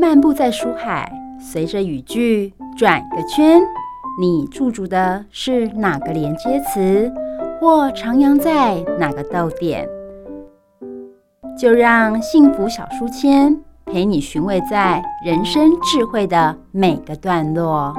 漫步在书海，随着语句转个圈，你驻足的是哪个连接词，或徜徉在哪个逗点？就让幸福小书签陪你寻味在人生智慧的每个段落。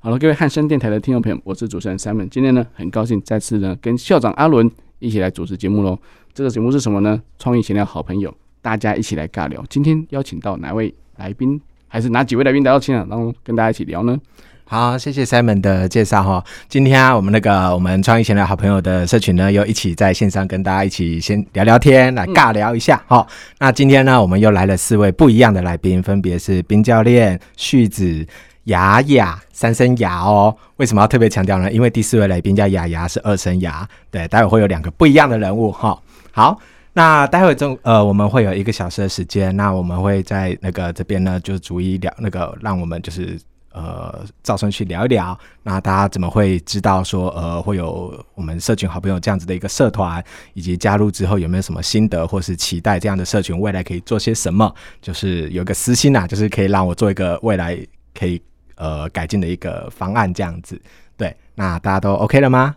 好了，各位汉声电台的听众朋友，我是主持人 Simon。今天呢，很高兴再次呢跟校长阿伦一起来主持节目喽。这个节目是什么呢？创意闲聊好朋友，大家一起来尬聊。今天邀请到哪位来宾，还是哪几位来宾来到现场，然后跟大家一起聊呢？好，谢谢 Simon 的介绍哈。今天啊，我们那个我们创意闲聊好朋友的社群呢，又一起在线上跟大家一起先聊聊天，来尬聊一下。哈、嗯，那今天呢，我们又来了四位不一样的来宾，分别是冰教练、旭子。雅雅三声雅哦，为什么要特别强调呢？因为第四位来宾叫雅雅，是二声雅。对，待会会有两个不一样的人物哈。好，那待会中呃，我们会有一个小时的时间，那我们会在那个这边呢，就逐一聊那个，让我们就是呃，照顺去聊一聊。那大家怎么会知道说呃，会有我们社群好朋友这样子的一个社团，以及加入之后有没有什么心得或是期待这样的社群未来可以做些什么？就是有个私心、啊，就是可以让我做一个未来可以。呃，改进的一个方案这样子，对，那大家都 OK 了吗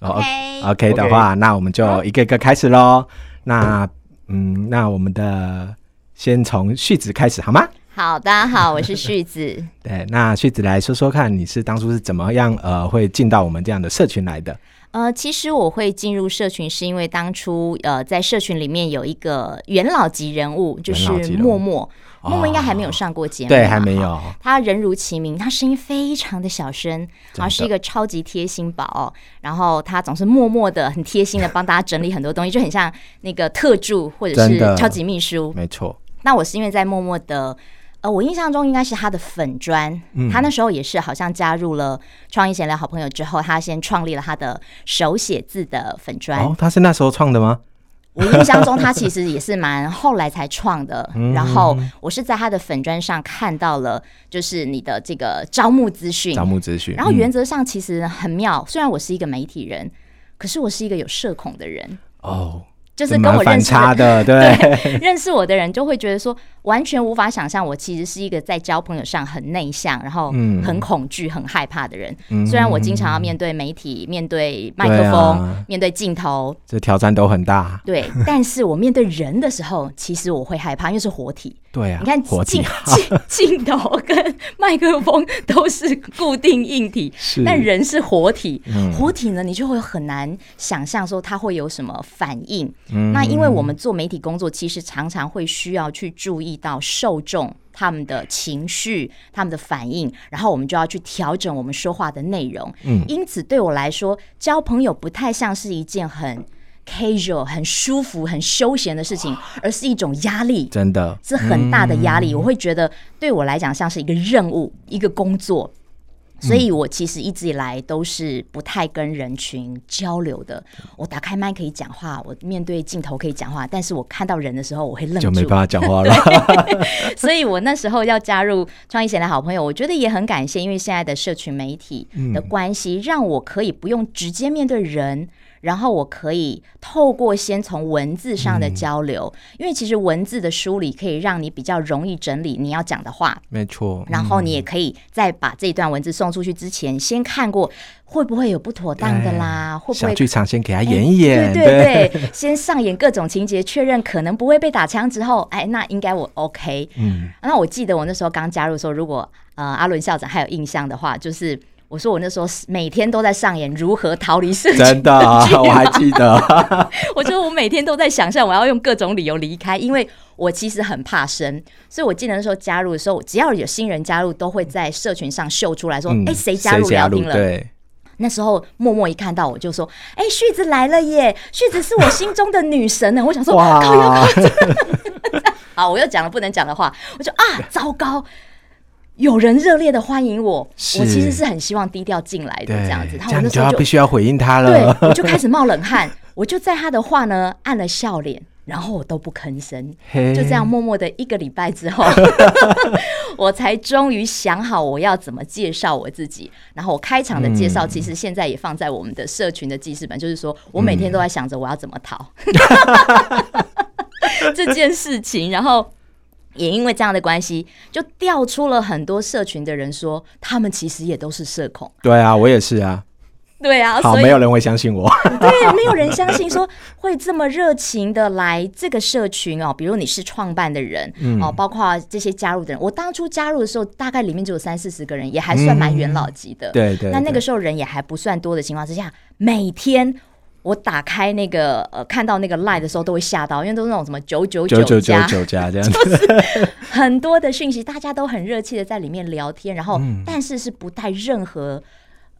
okay. okay、的话，okay. 那我们就一个一个开始喽。那，嗯，那我们的先从旭子开始好吗？好，大家好，我是旭子。对，那旭子来说说看，你是当初是怎么样呃，会进到我们这样的社群来的？呃，其实我会进入社群，是因为当初呃，在社群里面有一个元老级人物，就是默默。默默应该还没有上过节目，对，还没有。他人如其名，他声音非常的小声，然后是一个超级贴心宝。然后他总是默默的、很贴心的帮大家整理很多东西，就很像那个特助或者是超级秘书。没错。那我是因为在默默的，呃，我印象中应该是他的粉专，嗯，他那时候也是好像加入了创意闲聊好朋友之后，他先创立了他的手写字的粉专。哦，他是那时候创的吗？我印象中，他其实也是蛮后来才创的。然后我是在他的粉砖上看到了，就是你的这个招募资讯。招募资讯。然后原则上其实很妙，虽然我是一个媒体人，可是我是一个有社恐的人。哦。就是跟我认识的，的 对，对，认识我的人就会觉得说，完全无法想象我其实是一个在交朋友上很内向，然后很恐惧、很害怕的人。嗯、虽然我经常要面对媒体、面对麦克风、啊、面对镜头，这挑战都很大。对，但是我面对人的时候，其实我会害怕，因为是活体。对啊，你看镜镜镜头跟麦克风都是固定硬体，但人是活体，嗯、活体呢，你就会很难想象说它会有什么反应。嗯、那因为我们做媒体工作，其实常常会需要去注意到受众他们的情绪、他们的反应，然后我们就要去调整我们说话的内容。嗯，因此对我来说，交朋友不太像是一件很 casual、很舒服、很休闲的事情，而是一种压力，真的是很大的压力。嗯、我会觉得，对我来讲，像是一个任务、一个工作。所以，我其实一直以来都是不太跟人群交流的。我打开麦可以讲话，我面对镜头可以讲话，但是我看到人的时候，我会愣住，就没办法讲话了。所以我那时候要加入创意闲的好朋友，我觉得也很感谢，因为现在的社群媒体的关系，让我可以不用直接面对人。然后我可以透过先从文字上的交流，嗯，因为其实文字的梳理可以让你比较容易整理你要讲的话。没错。然后你也可以在把这段文字送出去之前，先看过会不会有不妥当的啦，会不会？小剧场先给他演一演，对对对，先上演各种情节，确认可能不会被打枪之后，哎，那应该我 OK。嗯。那我记得我那时候刚加入的时候，如果呃阿伦校长还有印象的话，就是。我说我那时候每天都在上演如何逃离社群，真的，我还记得。我说我每天都在想象我要用各种理由离开，因为我其实很怕生，所以我记得那时候加入的时候，只要有新人加入，都会在社群上秀出来说：“哎、嗯，谁加入聊天了？”对。那时候默默一看到我就说：“哎，旭子来了耶！旭子是我心中的女神呢。”我想说：“哇，好，我又讲了不能讲的话，我就啊，糟糕。”有人热烈的欢迎我，我其实是很希望低调进来的这样子。这样就必须要回应他了。对，我就开始冒冷汗，我就在他的话呢按了笑脸，然后我都不吭声，嘿就这样默默的一个礼拜之后，我才终于想好我要怎么介绍我自己。然后我开场的介绍，其实现在也放在我们的社群的记事本，嗯、就是说我每天都在想着我要怎么逃、嗯、这件事情。然后也因为这样的关系，就调出了很多社群的人说，他们其实也都是社恐。对啊，我也是啊。对啊，好，没有人会相信我。对，没有人相信说会这么热情的来这个社群哦。比如你是创办的人、嗯、哦，包括这些加入的人。我当初加入的时候，大概里面就有三四十个人，也还算蛮元老级的。对、嗯、对。那那个时候人也还不算多的情况之下，每天我打开那个呃看到那个 line 的时候，都会吓到，因为都是那种什么九九九九九加。这样子，很多的讯息，大家都很热切的在里面聊天，然后、嗯、但是是不带任何。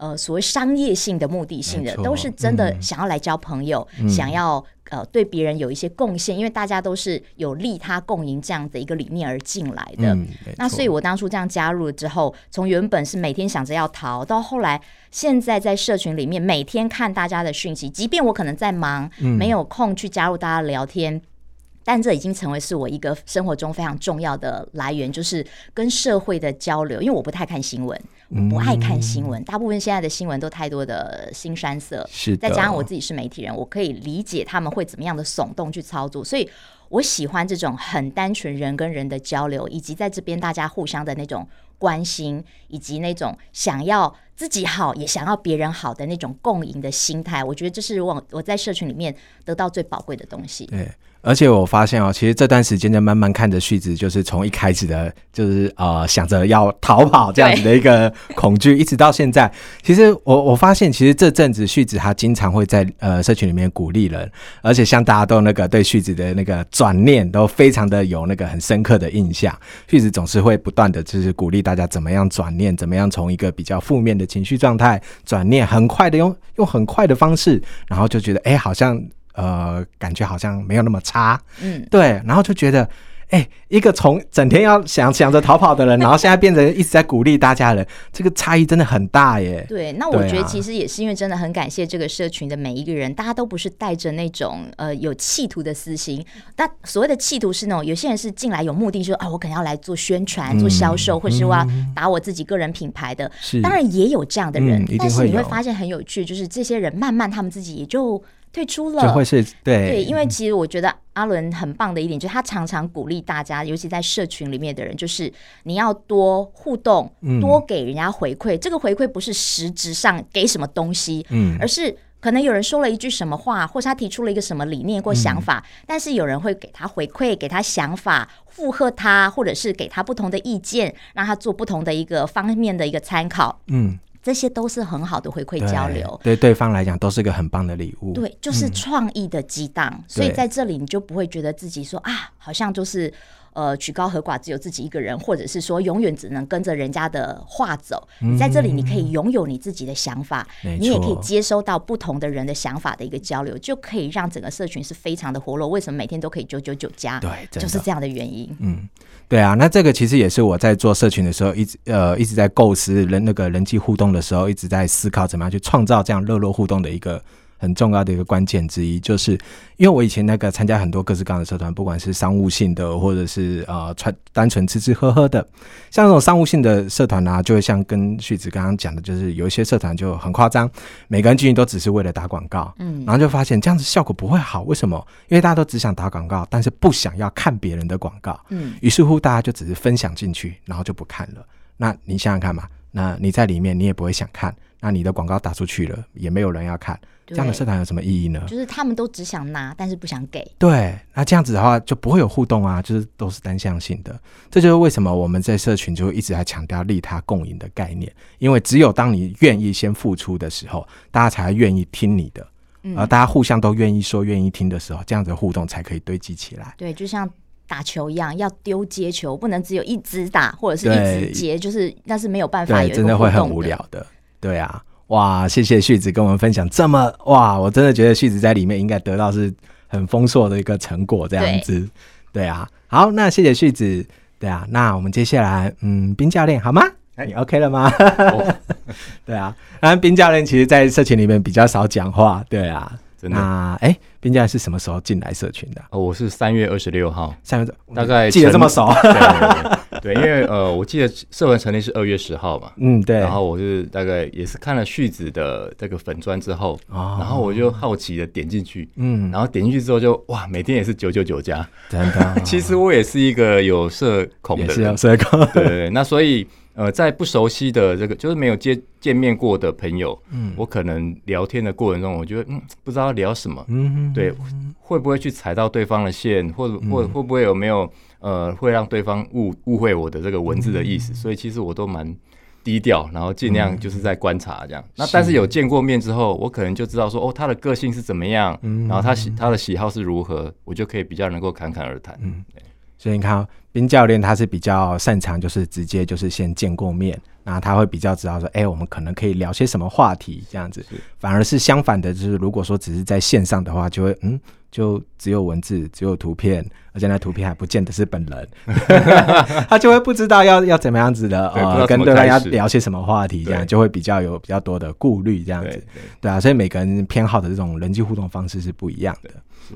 呃，所谓商业性的、目的性的，都是真的想要来交朋友，嗯、想要呃对别人有一些贡献，因为大家都是有利他共赢这样的一个理念而进来的。嗯、那所以我当初这样加入了之后，从原本是每天想着要逃，到后来现在在社群里面每天看大家的讯息，即便我可能在忙，没有空去加入大家聊天。嗯但这已经成为是我一个生活中非常重要的来源，就是跟社会的交流。因为我不太看新闻，我不爱看新闻，大部分现在的新闻都太多的新山色。是，再加上我自己是媒体人，我可以理解他们会怎么样的耸动去操作，所以我喜欢这种很单纯人跟人的交流，以及在这边大家互相的那种关心，以及那种想要自己好也想要别人好的那种共赢的心态。我觉得这是我我在社群里面得到最宝贵的东西。对。而且我发现哦，其实这段时间在慢慢看着旭子，就是从一开始的，就是呃想着要逃跑这样子的一个恐惧，一直到现在。其实我我发现，其实这阵子旭子他经常会在呃社群里面鼓励人，而且像大家都那个对旭子的那个转念都非常的有那个很深刻的印象。旭子总是会不断的就是鼓励大家怎么样转念，怎么样从一个比较负面的情绪状态转念，很快的用用很快的方式，然后就觉得哎好像。呃，感觉好像没有那么差，嗯，对，然后就觉得，哎、欸，一个从整天要想想着逃跑的人，然后现在变成一直在鼓励大家的人，这个差异真的很大耶。对，那我觉得其实也是因为真的很感谢这个社群的每一个人，大家都不是带着那种呃有企图的私心。那所谓的企图是那种有些人是进来有目的说，说啊，我可能要来做宣传、做销售，嗯、或是我要打我自己个人品牌的。是，当然也有这样的人，嗯、但是你会发现很有趣，就是这些人慢慢他们自己也就。退出了，就会是对。对，因为其实我觉得阿伦很棒的一点，就是他常常鼓励大家，尤其在社群里面的人，就是你要多互动，多给人家回馈。这个回馈不是实质上给什么东西，嗯，而是可能有人说了一句什么话，或是他提出了一个什么理念或想法，但是有人会给他回馈，给他想法，附和他，或者是给他不同的意见，让他做不同的一个方面的一个参考，嗯。这些都是很好的回馈交流，对，对对方来讲都是个很棒的礼物。对，就是创意的激荡，嗯、所以在这里你就不会觉得自己说啊，好像就是呃曲高和寡，只有自己一个人，或者是说永远只能跟着人家的话走。嗯、你在这里，你可以拥有你自己的想法，嗯、你也可以接收到不同的人的想法的一个交流，就可以让整个社群是非常的活络。为什么每天都可以九九九加？对，就是这样的原因。嗯。对啊，那这个其实也是我在做社群的时候，一直呃一直在构思人那个人际互动的时候，一直在思考怎么样去创造这样热络互动的一个。很重要的一个关键之一，就是因为我以前那个参加很多各式各样的社团，不管是商务性的，或者是呃纯单纯吃吃喝喝的，像这种商务性的社团呢、啊，就会像跟旭子刚刚讲的，就是有一些社团就很夸张，每个人进去都只是为了打广告，嗯，然后就发现这样子效果不会好，为什么？因为大家都只想打广告，但是不想要看别人的广告，嗯，于是乎大家就只是分享进去，然后就不看了。那你想想看嘛，那你在里面你也不会想看，那你的广告打出去了，也没有人要看。这样的社团有什么意义呢？就是他们都只想拿，但是不想给。对，那这样子的话就不会有互动啊，就是都是单向性的。这就是为什么我们在社群就一直在强调利他共赢的概念，因为只有当你愿意先付出的时候，大家才愿意听你的，嗯、而大家互相都愿意说、愿意听的时候，这样子的互动才可以堆积起来。对，就像打球一样，要丢接球，不能只有一直打或者是一直接，就是那是没有办法有，真的会很无聊的。对啊。哇，谢谢旭子跟我们分享这么哇，我真的觉得旭子在里面应该得到是很丰硕的一个成果，这样子，对，对啊。好，那谢谢旭子，对啊，那我们接下来，嗯，冰教练好吗？你 OK 了吗？哦、对啊，那冰教练其实，在社群里面比较少讲话，对啊，真的。那哎，彬教练是什么时候进来社群的？哦，我是三月二十六号，三月大概记得这么熟。对，对，对，对，因为呃，我记得社团成立是二月十号嘛，嗯，对。然后我是大概也是看了旭子的这个粉砖之后，哦，然后我就好奇的点进去，嗯，然后点进去之后就哇，每天也是九九九加，真的。其实我也是一个有社恐的人，也是有社恐，对，对，对，那所以。呃，在不熟悉的这个，就是没有见见面过的朋友，嗯，我可能聊天的过程中，我觉得嗯，不知道聊什么，嗯，对，会不会去踩到对方的线，或者或会不会有没有呃，会让对方误误会我的这个文字的意思，所以其实我都蛮低调，然后尽量就是在观察这样。那但是有见过面之后，我可能就知道说，哦，他的个性是怎么样，然后他喜他的喜好是如何，我就可以比较能够侃侃而谈，嗯，对。所以你看，冰教练他是比较擅长，就是直接就是先见过面，然后他会比较知道说，哎、欸，我们可能可以聊些什么话题这样子。反而是相反的，就是如果说只是在线上的话，就会嗯，就只有文字，只有图片，而且那图片还不见得是本人，他就会不知道要要怎么样子的呃，跟对方要聊些什么话题，这样就会比较有比较多的顾虑这样子。对，对啊，所以每个人偏好的这种人际互动方式是不一样的。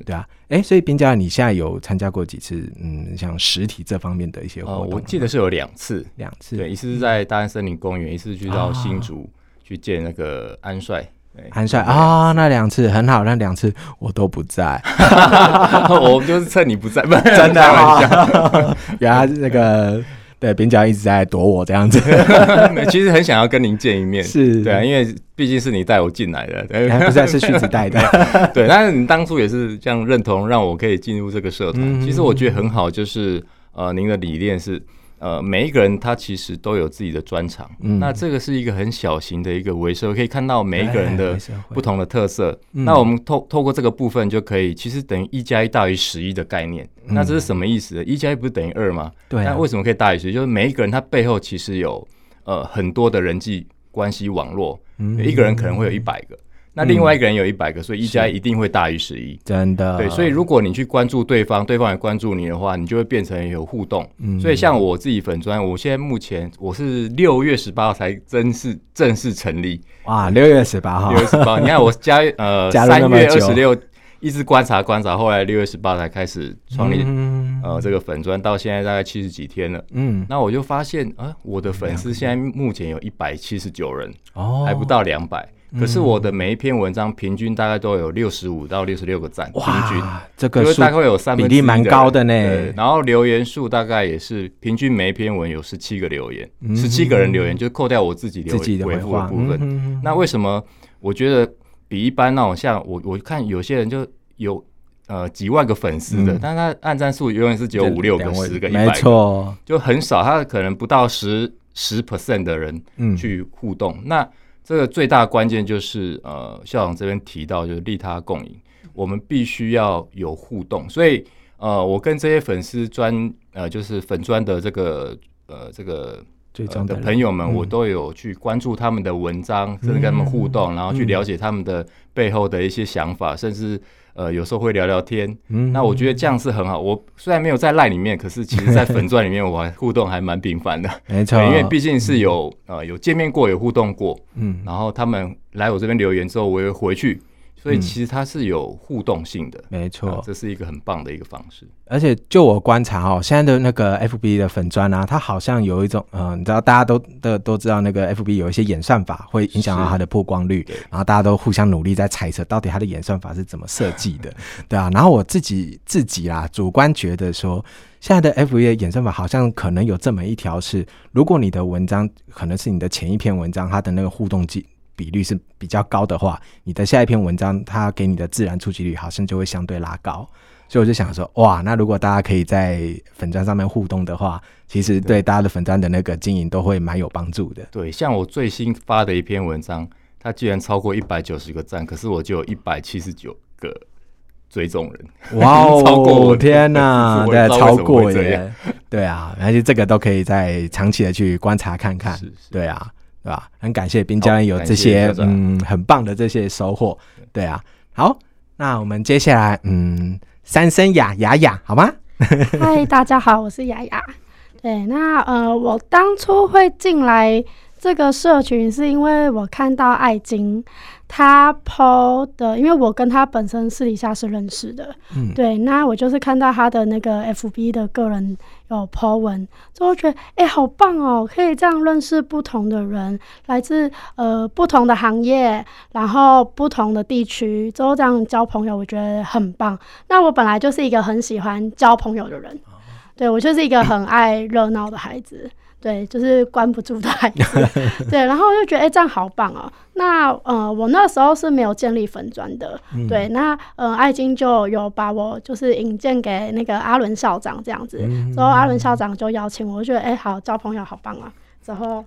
对啊，哎，所以边家，你现在有参加过几次？嗯，像实体这方面的一些活动，呃，我记得是有两次，两次，对，一次是在大安森林公园，一次去到新竹去见那个安帅，安帅啊，那两次很好，那两次我都不在，我就是趁你不在，真的啊，原来那个。对，边角一直在躲我这样子，其实很想要跟您见一面，是对啊，因为毕竟是你带我进来的，对不再是旭子带的，对。但是你当初也是这样认同，让我可以进入这个社团，嗯、其实我觉得很好，就是呃，您的理念是。呃，每一个人他其实都有自己的专长，嗯，那这个是一个很小型的一个微社会，可以看到每一个人的不同的特色。嗯、那我们透透过这个部分就可以，其实等于一加一大于十一的概念。嗯、那这是什么意思？一加一不是等于二吗？对、啊。那为什么可以大于十一？就是每一个人他背后其实有呃很多的人际关系网络，嗯、一个人可能会有一百个。那另外一个人有一百个，所以一加一一定会大于十一，真的。对，所以如果你去关注对方，对方也关注你的话，你就会变成有互动。嗯，所以像我自己粉砖，我现在目前我是六月十八号才正式正式成立。哇，六月十八号，六月十八，你看我加呃三月二十六一直观察观察，后来六月十八才开始创立、嗯、呃这个粉砖，到现在大概七十几天了。嗯，那我就发现啊，我的粉丝现在目前有一百七十九人，哦，还不到两百。可是我的每一篇文章平均大概都有六十五到六十六个赞，平均这个大概有三比例蛮高的呢。然后留言数大概也是平均每一篇文有十七个留言，十七个人留言，就扣掉我自己留言回复的部分。那为什么我觉得比一般那种像我我看有些人就有呃几万个粉丝的，但是他按赞数永远是只有五六个、十个、一百个，没错，就很少，他可能不到十十 percent 的人去互动。那这个最大的关键就是，呃，校长这边提到就是利他共赢，我们必须要有互动。所以，呃，我跟这些粉丝专，呃，就是粉专的这个，呃，这个的朋友们，我都有去关注他们的文章，甚至跟他们互动，然后去了解他们的背后的一些想法，甚至。呃，有时候会聊聊天，嗯，那我觉得这样是很好。我虽然没有在赖里面，可是其实在粉钻里面，我还互动还蛮频繁的，没错，因为毕竟是有呃有见面过，有互动过，嗯，然后他们来我这边留言之后，我也回去。所以其实它是有互动性的，嗯、没错、呃，这是一个很棒的一个方式。而且就我观察哦，现在的那个 FB 的粉砖啊，它好像有一种，嗯、呃，你知道大家都都都知道那个 FB 有一些演算法会影响到它的曝光率，然后大家都互相努力在猜测到底它的演算法是怎么设计的，对啊。然后我自己自己啦，主观觉得说，现在的 FB 的演算法好像可能有这么一条是，如果你的文章可能是你的前一篇文章，它的那个互动机。比率是比较高的话，你的下一篇文章它给你的自然触及率好像就会相对拉高，所以我就想说，哇，那如果大家可以在粉砖上面互动的话，其实对大家的粉砖的那个经营都会蛮有帮助的。对，像我最新发的一篇文章，它居然超过一百九十个赞，可是我就有一百七十九个追踪人，哇哦，超过我天哪，对，超过耶，对啊，而且这个都可以再长期的去观察看看，是是。对啊。对吧？很感谢冰教练有这些嗯很棒的这些收获。对啊，好，那我们接下来嗯三声雅雅雅好吗？嗨，大家好，我是雅雅。对，那呃我当初会进来这个社群是因为我看到爱金他 po 的，因为我跟他本身私底下是认识的，嗯，对，那我就是看到他的那个 FB 的个人有 po 文，之后觉得哎、欸，好棒哦，可以这样认识不同的人，来自呃不同的行业，然后不同的地区，之后这样交朋友，我觉得很棒。那我本来就是一个很喜欢交朋友的人，对，我就是一个很爱热闹的孩子。对，就是关不住的孩子。对，然后我就觉得，哎、欸，这样好棒哦。那呃，我那时候是没有建立粉砖的。嗯、对，那呃，爱金就有把我就是引荐给那个阿伦校长这样子。嗯、之后阿伦校长就邀请我，我就觉得，哎、欸，好，交朋友好棒啊。之后，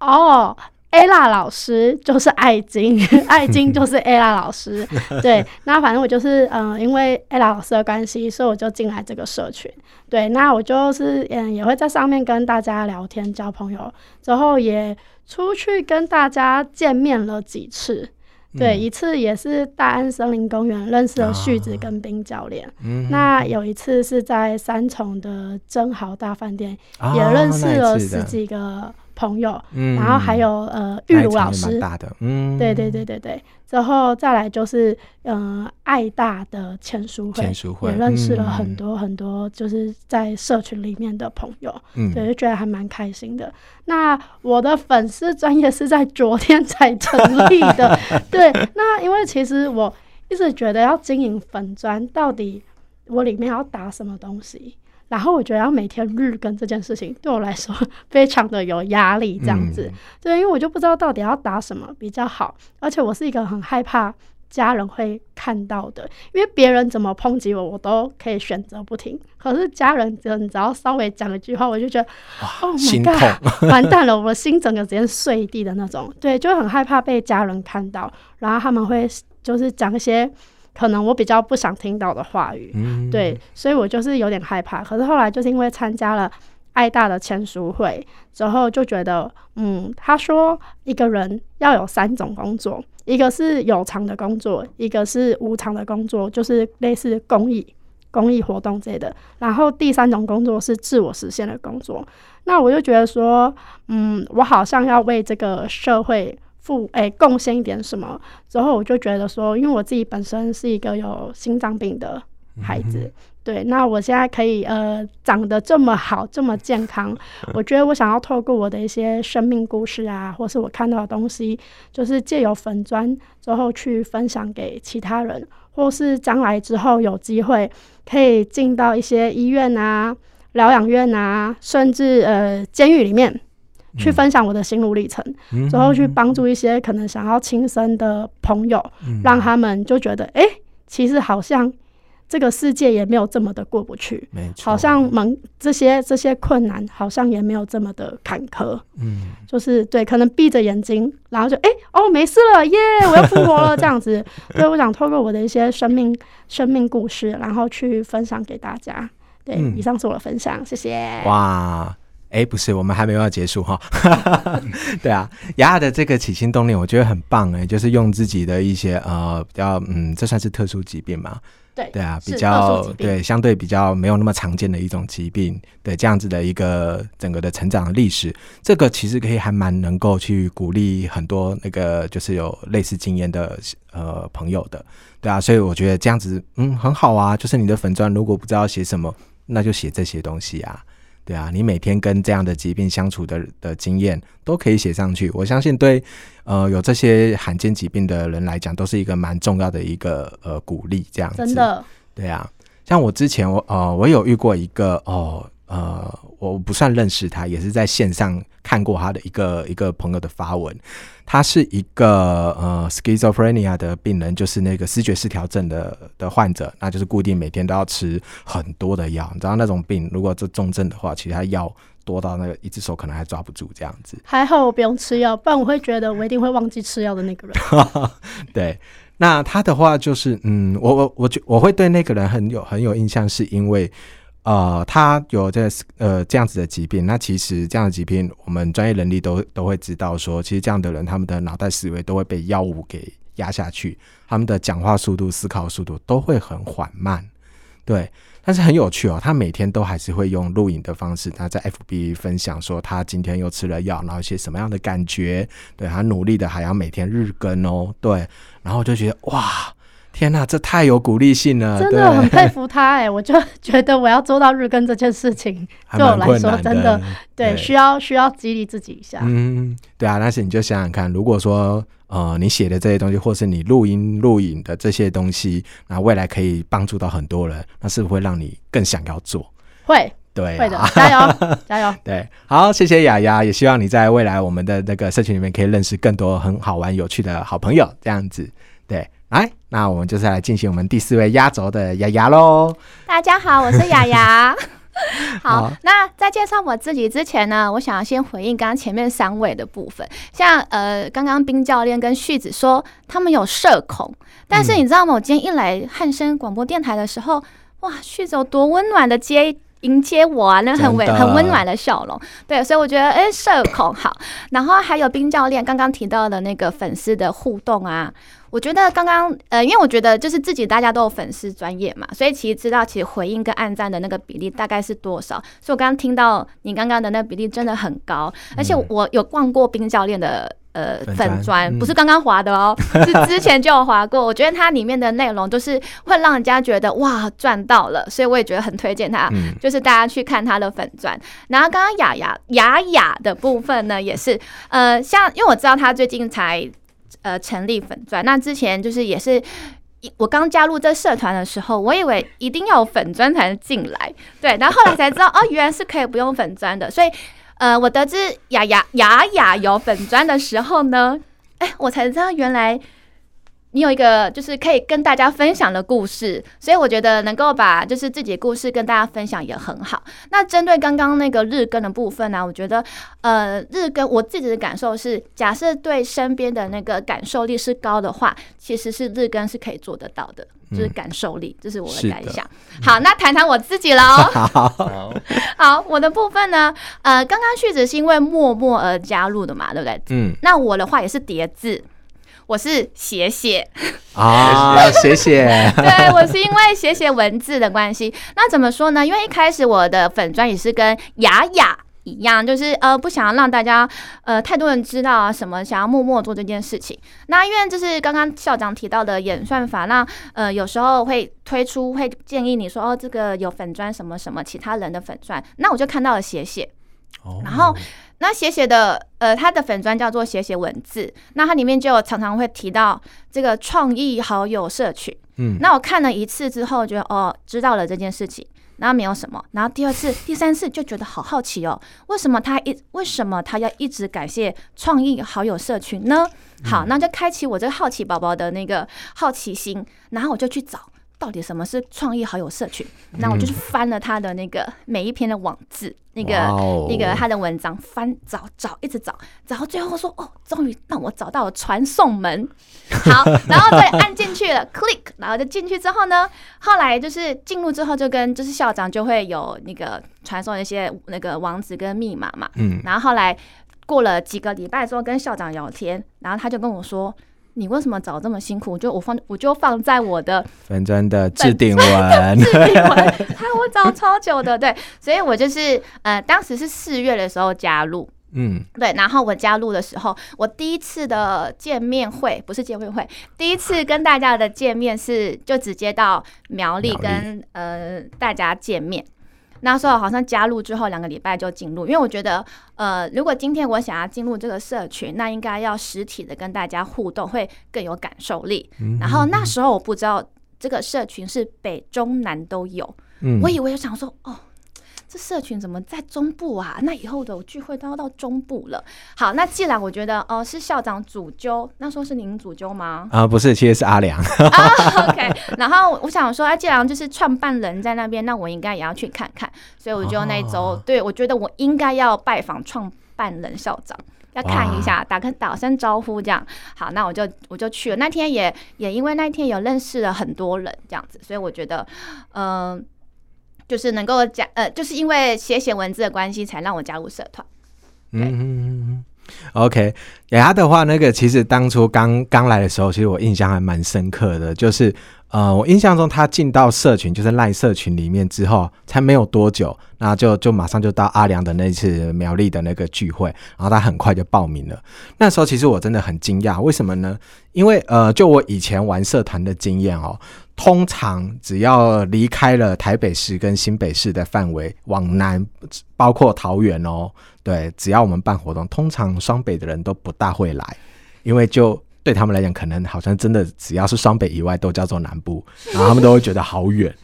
哦。Ella 老师就是爱金，爱金就是 Ella 老师。对，那反正我就是嗯、呃，因为 Ella 老师的关系，所以我就进来这个社群。对，那我就是嗯，也会在上面跟大家聊天、交朋友，之后也出去跟大家见面了几次。对，嗯、一次也是大安森林公园认识了旭子跟冰教练。嗯、那有一次是在三重的真豪大饭店，哦、也认识了十几个。朋友，嗯、然后还有呃玉茹老师，大的，嗯，对对对对对，之后再来就是嗯、呃、爱大的签书会，签书会也认识了很多很多，就是在社群里面的朋友，嗯，对，就觉得还蛮开心的。那我的粉丝专业是在昨天才成立的，对，那因为其实我一直觉得要经营粉专，到底我里面要打什么东西？然后我觉得要每天日更这件事情对我来说非常的有压力，这样子，嗯、对，因为我就不知道到底要打什么比较好，而且我是一个很害怕家人会看到的，因为别人怎么抨击我，我都可以选择不听，可是家人只只要稍微讲一句话，我就觉得哇，Oh my God，完蛋了，我的心整个直接碎地的那种，对，就很害怕被家人看到，然后他们会就是讲一些。可能我比较不想听到的话语，嗯、对，所以我就是有点害怕。可是后来就是因为参加了爱大的签书会之后，就觉得，嗯，他说一个人要有三种工作，一个是有偿的工作，一个是无偿的工作，就是类似公益、公益活动之类的。然后第三种工作是自我实现的工作。那我就觉得说，嗯，我好像要为这个社会。付诶，贡献一点什么之后，我就觉得说，因为我自己本身是一个有心脏病的孩子，嗯、对，那我现在可以呃长得这么好，这么健康，我觉得我想要透过我的一些生命故事啊，或是我看到的东西，就是借由粉砖之后去分享给其他人，或是将来之后有机会可以进到一些医院啊、疗养院啊，甚至呃监狱里面。去分享我的心路历程，嗯、之后去帮助一些可能想要轻生的朋友，嗯、让他们就觉得，哎、欸，其实好像这个世界也没有这么的过不去，没错，好像门这些这些困难好像也没有这么的坎坷，嗯，就是对，可能闭着眼睛，然后就哎、欸，哦，没事了，耶，我要复活了，这样子，所以我想透过我的一些生命生命故事，然后去分享给大家。对，嗯、以上是我的分享，谢谢。哇。哎，不是，我们还没有要结束哈。对啊，雅雅的这个起心动念，我觉得很棒哎，就是用自己的一些呃比较嗯，这算是特殊疾病嘛？对对啊，比较对相对比较没有那么常见的一种疾病，对这样子的一个整个的成长的历史，这个其实可以还蛮能够去鼓励很多那个就是有类似经验的呃朋友的，对啊，所以我觉得这样子嗯很好啊，就是你的粉钻如果不知道写什么，那就写这些东西啊。对啊，你每天跟这样的疾病相处的的经验都可以写上去。我相信对，呃，有这些罕见疾病的人来讲，都是一个蛮重要的一个呃鼓励。这样子，真的，对啊。像我之前我呃我有遇过一个哦呃我不算认识他，也是在线上看过他的一个一个朋友的发文。他是一个呃 schizophrenia 的病人，就是那个视觉失调症的的患者，那就是固定每天都要吃很多的药。你知道那种病，如果这重症的话，其实他药多到那个一只手可能还抓不住这样子。还好我不用吃药，不然我会觉得我一定会忘记吃药的那个人。对，那他的话就是，嗯，我我我就我会对那个人很有很有印象，是因为。呃，他有这呃这样子的疾病，那其实这样的疾病，我们专业能力都都会知道说，其实这样的人，他们的脑袋思维都会被药物给压下去，他们的讲话速度、思考速度都会很缓慢。对。但是很有趣哦，他每天都还是会用录影的方式，他在 FB 分享说他今天又吃了药，然后一些什么样的感觉。对，他努力的还要每天日更哦，对。然后我就觉得哇，天哪，这太有鼓励性了，真的很佩服他哎！我就觉得我要做到日更这件事情，对我来说真的对，对需要需要激励自己一下。嗯，对啊，但是你就想想看，如果说。呃，你写的这些东西，或是你录音录影的这些东西，那未来可以帮助到很多人，那是不是会让你更想要做？会，对、啊，会的，加油，加油。对，好，谢谢雅雅，也希望你在未来我们的那个社群里面可以认识更多很好玩、有趣的好朋友，这样子。对，来，那我们就是来进行我们第四位压轴的雅雅喽。大家好，我是雅雅。好，那在介绍我自己之前呢，我想要先回应刚刚前面三位的部分。像呃，刚刚冰教练跟旭子说他们有社恐，但是你知道吗？我今天一来汉声广播电台的时候，哇，旭子有多温暖的接迎接我啊，那很温很温暖的笑容。对，所以我觉得哎，社恐好。然后还有冰教练刚刚提到的那个粉丝的互动啊。我觉得刚刚呃，因为我觉得就是自己大家都有粉丝专业嘛，所以其实知道其实回应跟暗赞的那个比例大概是多少。所以我刚刚听到你刚刚的那个比例真的很高，而且我有逛过冰教练的呃粉专，不是刚刚滑的哦，是之前就有滑过。我觉得它里面的内容就是会让人家觉得哇赚到了，所以我也觉得很推荐他，就是大家去看他的粉砖。然后刚刚雅雅雅雅的部分呢，也是呃像因为我知道他最近才。呃，成立粉钻，那之前就是也是我刚加入这社团的时候，我以为一定要有粉钻才能进来，对，然后后来才知道哦，原来是可以不用粉钻的，所以呃，我得知雅雅雅雅有粉钻的时候呢，哎，我才知道原来。你有一个就是可以跟大家分享的故事，所以我觉得能够把就是自己的故事跟大家分享也很好。那针对刚刚那个日更的部分呢，啊，我觉得呃日更我自己的感受是，假设对身边的那个感受力是高的话，其实是日更是可以做得到的，就是感受力，这是我的感想。好，那谈谈我自己喽。好，好，我的部分呢，呃，刚刚旭子是因为默默而加入的嘛，对不对？嗯。那我的话也是叠字。我是写写啊，写写，对，我是因为写写文字的关系。那怎么说呢？因为一开始我的粉砖也是跟雅雅一样，就是呃不想要让大家呃太多人知道啊什么，想要默默做这件事情。那因为就是刚刚校长提到的演算法，那呃有时候会推出会建议你说哦这个有粉砖什么什么其他人的粉砖，那我就看到了写写，然后。那写写的，呃，他的粉专叫做写写文字，那它里面就常常会提到这个创意好友社群。嗯，那我看了一次之后，觉得哦，知道了这件事情，然后没有什么，然后第二次、第三次就觉得好好奇哦，为什么他一为什么他要一直感谢创意好友社群呢？好，那就开启我这个好奇宝宝的那个好奇心，然后我就去找。到底什么是创意好友社群？那我就是翻了他的那个每一篇的网志，那个那个他的文章，翻找找一直找，然后最后说哦，终于让我找到了传送门。好，然后再按进去了，click，然后就进去之后呢，后来就是进入之后就跟就是校长就会有那个传送一些那个网址跟密码嘛。嗯。然后后来过了几个礼拜之后跟校长聊天，然后他就跟我说。你为什么找这么辛苦？就我放，我就放在我的粉砖的置顶文，置顶文，他 我找超久的，对，所以我就是呃，当时是四月的时候加入，嗯，对，然后我加入的时候，我第一次的见面会不是见面会，第一次跟大家的见面是就直接到苗栗跟呃大家见面。那时候好像加入之后两个礼拜就进入，因为我觉得，呃，如果今天我想要进入这个社群，那应该要实体的跟大家互动，会更有感受力。然后那时候我不知道这个社群是北中南都有，我以为我想说，哦。这社群怎么在中部啊？那以后的聚会都要到中部了。好，那既然我觉得哦，是校长主揪，那时候是您主揪吗？啊，不是，其实是阿良。啊，OK。然后我想说，啊，既然就是创办人在那边，那我应该也要去看看。所以我就那一周，哦、对我觉得我应该要拜访创办人校长，要看一下，打个打声招呼这样。好，那我就我就去了。那天也也因为那天有认识了很多人这样子，所以我觉得，嗯、呃。就是能够加呃，就是因为写写文字的关系，才让我加入社团。嗯，OK，雅雅的话，那个其实当初刚刚来的时候，其实我印象还蛮深刻的，就是呃，我印象中他进到社群，就是赖社群里面之后，才没有多久，那就就马上就到阿良的那次苗栗的那个聚会，然后他很快就报名了。那时候其实我真的很惊讶，为什么呢？因为呃，就我以前玩社团的经验哦，通常只要离开了台北市跟新北市的范围，往南，包括桃园哦，对，只要我们办活动，通常双北的人都不大会来，因为就。对他们来讲，可能好像真的只要是双北以外都叫做南部，然后他们都会觉得好远。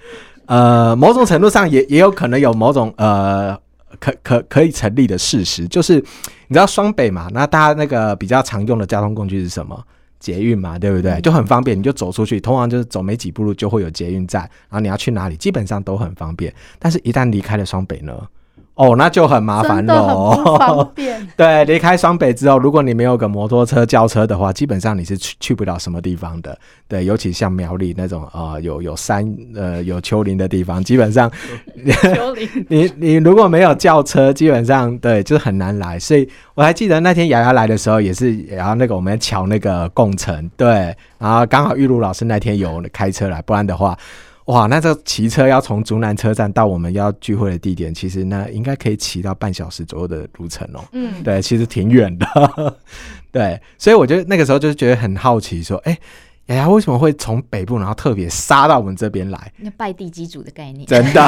呃，某种程度上也也有可能有某种呃可可可以成立的事实，就是你知道双北嘛，那大家那个比较常用的交通工具是什么？捷运嘛，对不对？就很方便，你就走出去，通常就是走没几步路就会有捷运站，然后你要去哪里，基本上都很方便。但是，一旦离开了双北呢？哦，那就很麻烦了。方便。对，离开双北之后，如果你没有个摩托车轿车的话，基本上你是去去不了什么地方的。对，尤其像苗栗那种啊、呃，有有山呃有丘陵的地方，基本上 你你如果没有轿车，基本上对就是很难来。所以我还记得那天雅雅来的时候，也是然后那个我们桥那个共乘，对，然后刚好玉露老师那天有开车来，不然的话。哇，那这骑车要从竹南车站到我们要聚会的地点，其实那应该可以骑到半小时左右的路程哦。嗯，对，其实挺远的。对，所以我觉得那个时候就是觉得很好奇，说，哎、欸。哎呀，为什么会从北部然后特别杀到我们这边来？那拜地基主的概念，真的？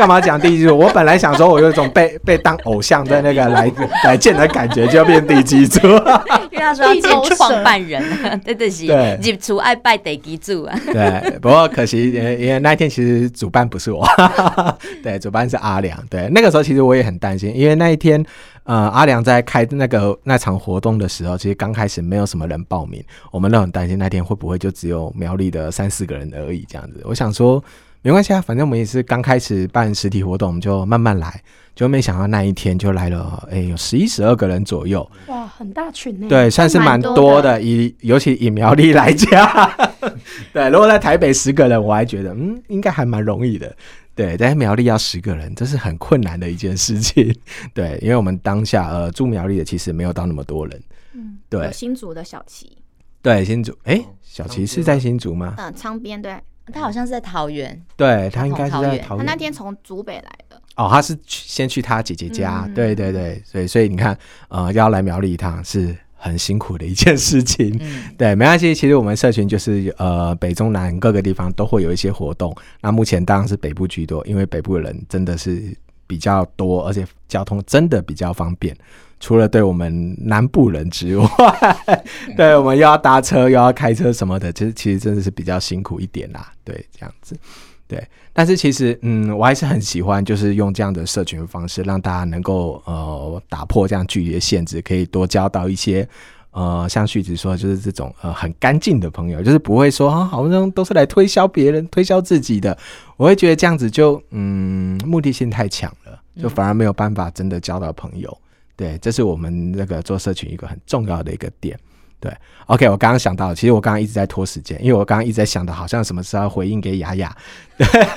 干嘛讲地基主？我本来想说，我有一种被被当偶像在那个来来见的感觉，就要变地基主。因为他说要见创办人，对对是，对，主爱拜地基主啊。对，不过可惜，因为那一天其实主办不是我，对，主办是阿良。对，那个时候其实我也很担心，因为那一天。呃，阿良在开那个那场活动的时候，其实刚开始没有什么人报名，我们都很担心那天会不会就只有苗栗的三四个人而已这样子。我想说，没关系啊，反正我们也是刚开始办实体活动，我们就慢慢来。就没想到那一天就来了，哎，有十一十二个人左右，哇，很大群呢。对，算是蛮多的，以尤其以苗栗来讲，对，如果在台北十个人，我还觉得嗯，应该还蛮容易的。对，在苗栗要十个人，这是很困难的一件事情。对，因为我们当下呃住苗栗的其实没有到那么多人。嗯，对。有新竹的小齐。对，新竹，哎，小齐是在新竹吗？嗯，昌边对，他好像是在桃园。对，他应该是在桃园。他那天从竹北来的。哦，他是先去他姐姐家。嗯、对对对，所以所以你看，呃，要来苗栗一趟是。很辛苦的一件事情，嗯、对，没关系。其实我们社群就是呃北中南各个地方都会有一些活动。那目前当然是北部居多，因为北部的人真的是比较多，而且交通真的比较方便。除了对我们南部人之外，嗯、对我们又要搭车又要开车什么的，其实其实真的是比较辛苦一点啦。对，这样子。对，但是其实，嗯，我还是很喜欢，就是用这样的社群方式，让大家能够呃打破这样距离的限制，可以多交到一些呃，像旭子说，就是这种呃很干净的朋友，就是不会说啊，好像都是来推销别人、推销自己的。我会觉得这样子就嗯，目的性太强了，就反而没有办法真的交到朋友。对，这是我们那个做社群一个很重要的一个点。对，OK，我刚刚想到，其实我刚刚一直在拖时间，因为我刚刚一直在想的，好像什么时候回应给雅雅。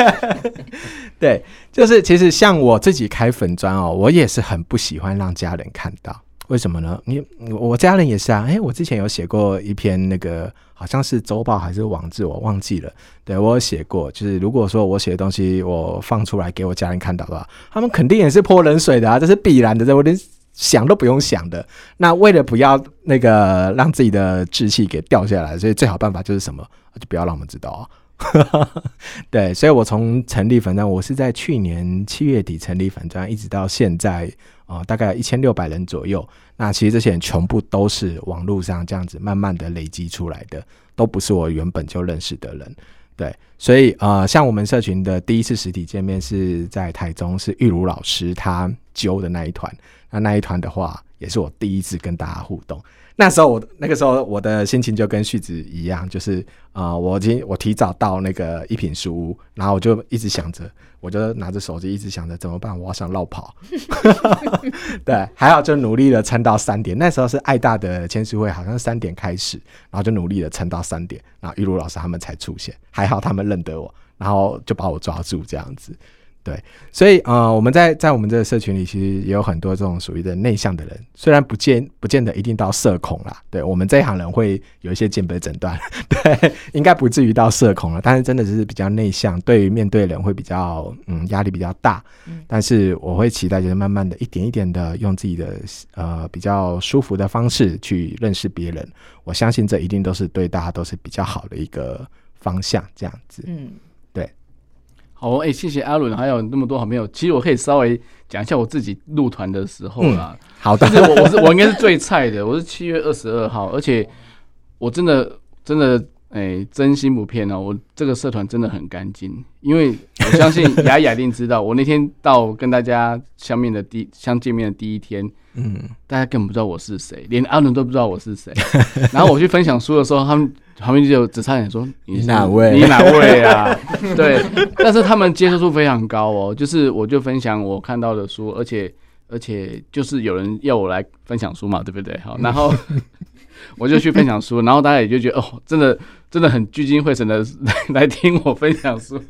对，就是其实像我自己开粉砖哦，我也是很不喜欢让家人看到，为什么呢？你我家人也是啊，诶，我之前有写过一篇那个好像是周报还是网志，我忘记了。对，我有写过，就是如果说我写的东西我放出来给我家人看到的话，他们肯定也是泼冷水的啊，这是必然的，这我连。想都不用想的。那为了不要那个让自己的志气给掉下来，所以最好办法就是什么？就不要让我们知道啊。对，所以我从成立粉专，我是在去年七月底成立粉专，一直到现在啊、大概一千六百人左右。那其实这些人全部都是网络上这样子慢慢的累积出来的，都不是我原本就认识的人。对，所以呃，像我们社群的第一次实体见面是在台中，是玉茹老师他揪的那一团。那那一团的话，也是我第一次跟大家互动。那时候我那个时候我的心情就跟旭子一样，就是啊、我今我提早到那个一品书屋，然后我就一直想着，我就拿着手机一直想着怎么办，我好想落跑。对，还好就努力的撑到三点。那时候是爱大的签书会，好像是三点开始，然后就努力的撑到三点，然后玉茹老师他们才出现，还好他们认得我，然后就把我抓住这样子。对，所以呃，我们在在我们这个社群里，其实也有很多这种属于的内向的人，虽然不见不见得一定到社恐啦，对我们这一行人会有一些鉴别诊断，对，应该不至于到社恐了，但是真的只是比较内向，对于面对人会比较嗯压力比较大，嗯，但是我会期待就是慢慢的一点一点的用自己的呃比较舒服的方式去认识别人，我相信这一定都是对大家都是比较好的一个方向，这样子，嗯。好，哎、欸，谢谢阿伦，还有那么多好朋友。其实我可以稍微讲一下我自己入团的时候啦。嗯、好的，我我是我应该是最菜的，我是七月二十二号，而且我真的真的哎、欸，真心不骗哦，我这个社团真的很干净，因为我相信 雅雅一定知道，我那天到跟大家相面的第相见面的第一天。嗯，大家根本不知道我是谁，连阿伦都不知道我是谁。然后我去分享书的时候，他们旁边就只差点说：“你哪位？你哪位啊？” 对，但是他们接受度非常高哦。就是我就分享我看到的书，而且而且就是有人要我来分享书嘛，对不对？好，然后 我就去分享书，然后大家也就觉得哦，真的真的很聚精会神的来 来听我分享书。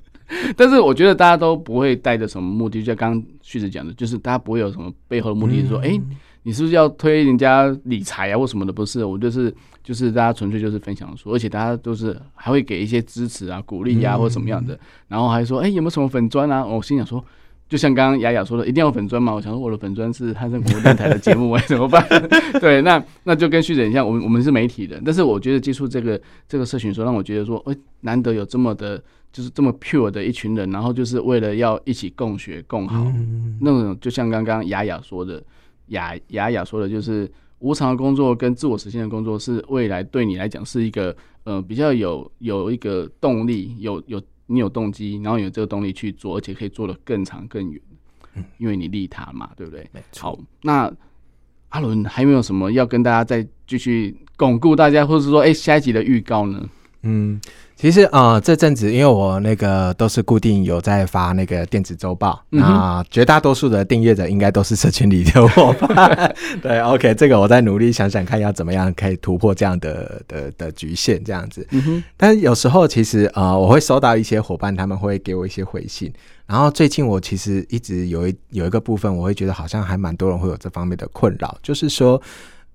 但是我觉得大家都不会带着什么目的，就像刚刚旭子讲的，就是大家不会有什么背后的目的，是说，哎、嗯欸，你是不是要推人家理财啊或什么的？不是，我就是就是大家纯粹就是分享说，而且大家都是还会给一些支持啊、鼓励呀、啊、或什么样的，然后还说，哎、欸，有没有什么粉砖啊？我心想说，就像刚刚雅雅说的，一定要粉砖嘛。我想说，我的粉砖是汉声广播电台的节目，怎么办？对，那那就跟旭子一样，我们我们是媒体人，但是我觉得接触这个这个社群说，让我觉得说，哎、欸，难得有这么的。就是这么 pure 的一群人，然后就是为了要一起共学共好，嗯、那种就像刚刚雅雅说的，雅雅雅说的，就是无偿的工作跟自我实现的工作是未来对你来讲是一个呃比较有有一个动力，有有你有动机，然后有这个动力去做，而且可以做得更长更远，嗯，因为你利他嘛，对不对？没错。好，那阿伦还有没有什么要跟大家再继续巩固大家，或者是说，哎、欸，下一集的预告呢？嗯。其实啊、呃，这阵子因为我那个都是固定有在发那个电子周报，那、嗯呃、绝大多数的订阅者应该都是社群里的伙伴。对，OK，这个我在努力想想看要怎么样可以突破这样的的的局限，这样子。嗯哼。但是有时候其实呃，我会收到一些伙伴他们会给我一些回信，然后最近我其实一直有一有一个部分，我会觉得好像还蛮多人会有这方面的困扰，就是说。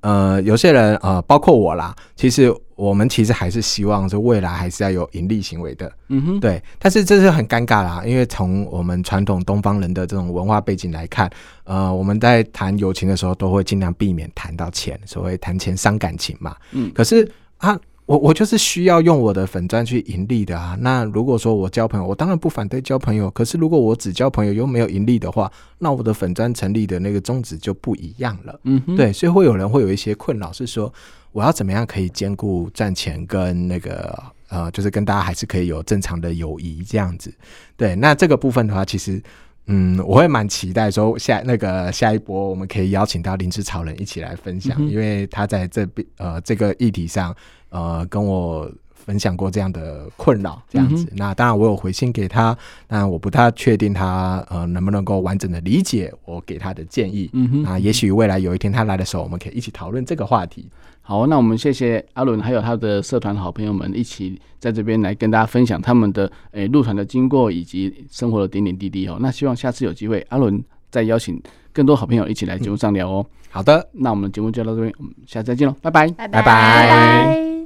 呃，有些人呃，包括我啦，其实我们其实还是希望说未来还是要有盈利行为的，嗯哼，对。但是这是很尴尬啦，因为从我们传统东方人的这种文化背景来看，呃，我们在谈友情的时候都会尽量避免谈到钱，所谓谈钱伤感情嘛，嗯。可是啊。我我就是需要用我的粉钻去盈利的啊。那如果说我交朋友，我当然不反对交朋友。可是如果我只交朋友又没有盈利的话，那我的粉钻成立的那个宗旨就不一样了。嗯哼，对，所以会有人会有一些困扰，是说我要怎么样可以兼顾赚钱跟那个呃，就是跟大家还是可以有正常的友谊这样子。对，那这个部分的话，其实嗯，我会蛮期待说下那个下一波我们可以邀请到灵芝草人一起来分享，嗯、因为他在这边呃这个议题上。呃，跟我分享过这样的困扰，这样子。嗯、那当然，我有回信给他，但我不太确定他呃能不能够完整的理解我给他的建议。嗯哼，啊，也许未来有一天他来的时候，我们可以一起讨论这个话题。好，那我们谢谢阿伦，还有他的社团好朋友们一起在这边来跟大家分享他们的诶入团的经过以及生活的点点滴滴哦。那希望下次有机会，阿伦再邀请更多好朋友一起来节目上聊哦。嗯、好的，那我们节目就到这边，我们下次再见喽，拜拜，拜拜。拜拜。